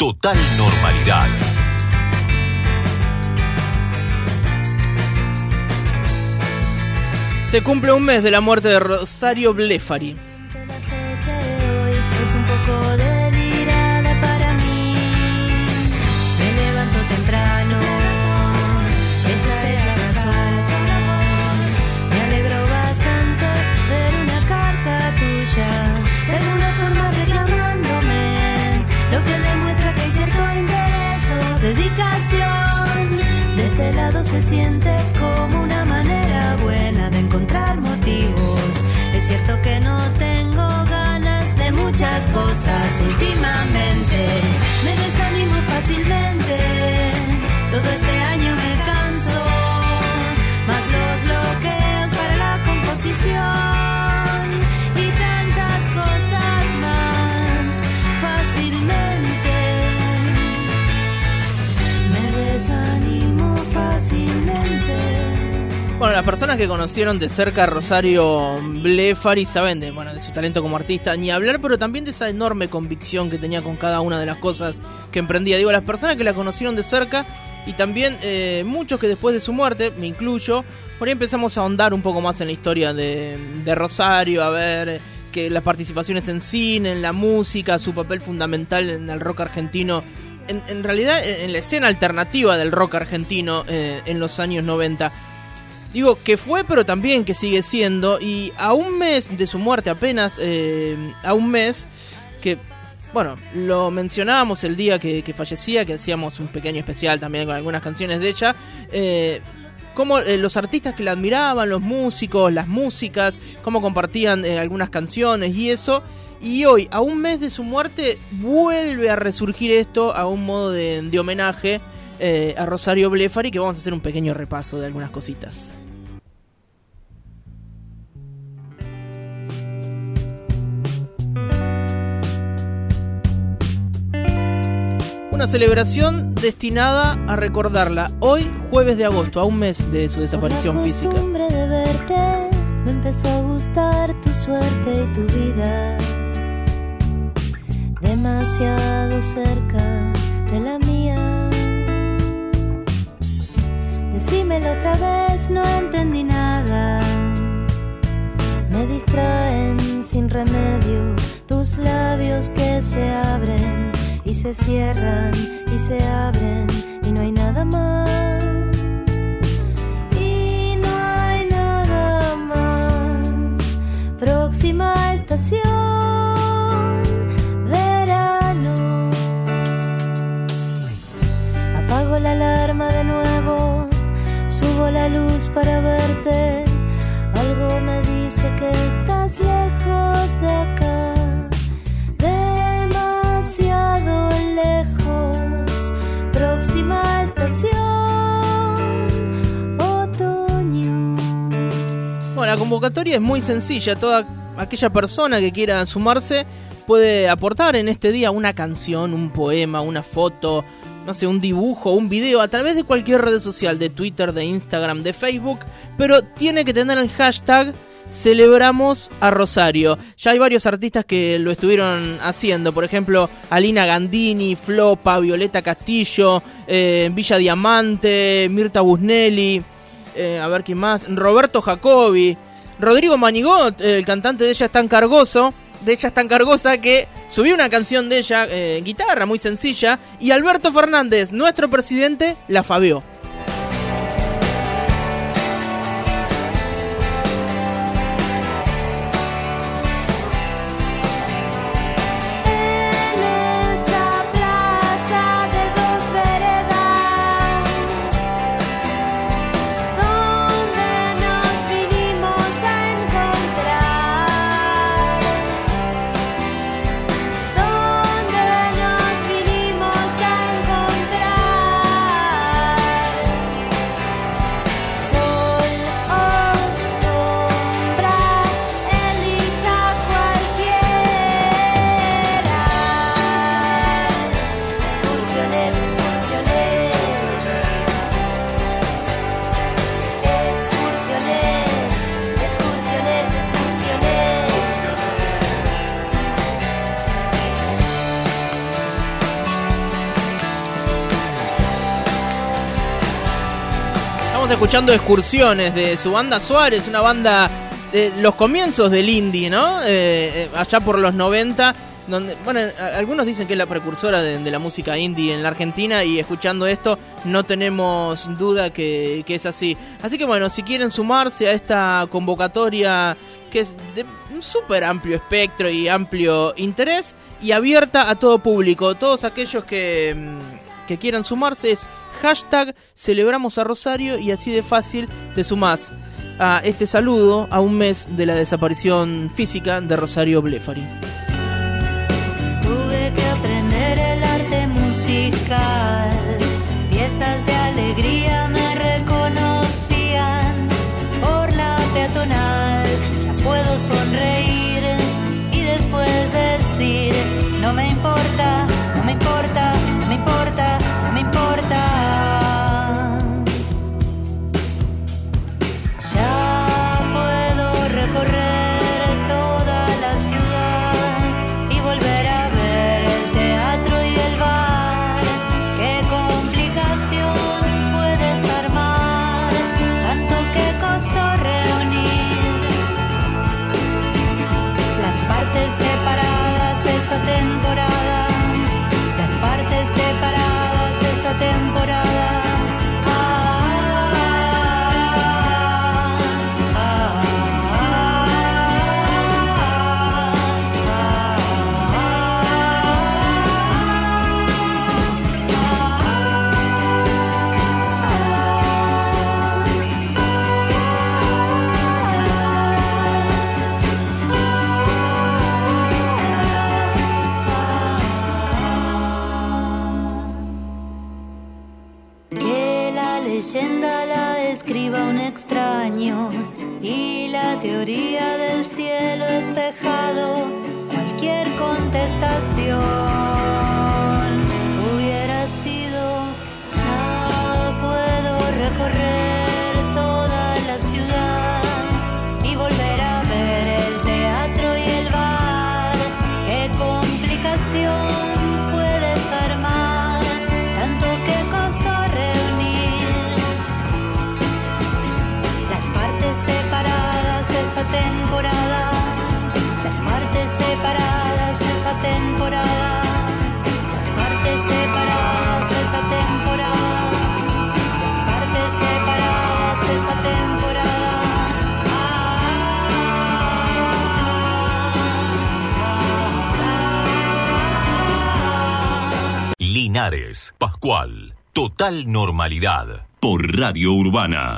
Total normalidad. Se cumple un mes de la muerte de Rosario Blefari. Dedicación. De este lado se siente como una manera buena de encontrar motivos. Es cierto que no tengo ganas de muchas cosas últimamente. Me desanimo fácilmente. Todo este año me canso. Más los bloqueos para la composición. Y tantas cosas más fácilmente. Me desanimo Bueno, las personas que conocieron de cerca a Rosario Blefari saben de, bueno, de su talento como artista, ni hablar, pero también de esa enorme convicción que tenía con cada una de las cosas que emprendía. Digo, las personas que la conocieron de cerca y también eh, muchos que después de su muerte, me incluyo, por ahí empezamos a ahondar un poco más en la historia de, de Rosario, a ver eh, que las participaciones en cine, en la música, su papel fundamental en el rock argentino. En, realidad, en la escena alternativa del rock argentino eh, en los años 90. Digo que fue, pero también que sigue siendo. Y a un mes de su muerte, apenas eh, a un mes, que, bueno, lo mencionábamos el día que, que fallecía, que hacíamos un pequeño especial también con algunas canciones de ella. Eh, cómo eh, los artistas que la admiraban, los músicos, las músicas, cómo compartían eh, algunas canciones y eso. Y hoy, a un mes de su muerte, vuelve a resurgir esto a un modo de, de homenaje eh, a Rosario Blefari, que vamos a hacer un pequeño repaso de algunas cositas. Una celebración destinada a recordarla hoy, jueves de agosto, a un mes de su desaparición Por la física. costumbre de verte, me empezó a gustar tu suerte y tu vida. Demasiado cerca de la mía. Decímelo otra vez, no entendí nada. Me distraen sin remedio tus labios que se abren y se cierran y se abren y no hay nada más. Y no hay nada más. Próxima estación, La alarma de nuevo, subo la luz para verte. Algo me dice que estás lejos de acá. Demasiado lejos. Próxima estación, otoño. Bueno, la convocatoria es muy sencilla. Toda aquella persona que quiera sumarse puede aportar en este día una canción, un poema, una foto, no sé, un dibujo, un video a través de cualquier red social, de Twitter, de Instagram, de Facebook, pero tiene que tener el hashtag Celebramos a Rosario. Ya hay varios artistas que lo estuvieron haciendo, por ejemplo, Alina Gandini, Flopa, Violeta Castillo, eh, Villa Diamante, Mirta Busnelli, eh, a ver quién más, Roberto Jacobi, Rodrigo Manigot, eh, el cantante de ella es tan cargoso, de ella es tan cargosa que subió una canción de ella eh, guitarra muy sencilla y Alberto Fernández, nuestro presidente, la fabió. Escuchando excursiones de su banda Suárez, una banda de los comienzos del indie, ¿no? Eh, eh, allá por los 90, donde, bueno, algunos dicen que es la precursora de, de la música indie en la Argentina y escuchando esto no tenemos duda que, que es así. Así que bueno, si quieren sumarse a esta convocatoria que es de un súper amplio espectro y amplio interés y abierta a todo público, todos aquellos que, mm, que quieran sumarse es hashtag celebramos a Rosario y así de fácil te sumás a este saludo a un mes de la desaparición física de Rosario Blefari. Escriba un extraño y la teoría del cielo espejado, cualquier contestación Pascual, total normalidad. Por Radio Urbana.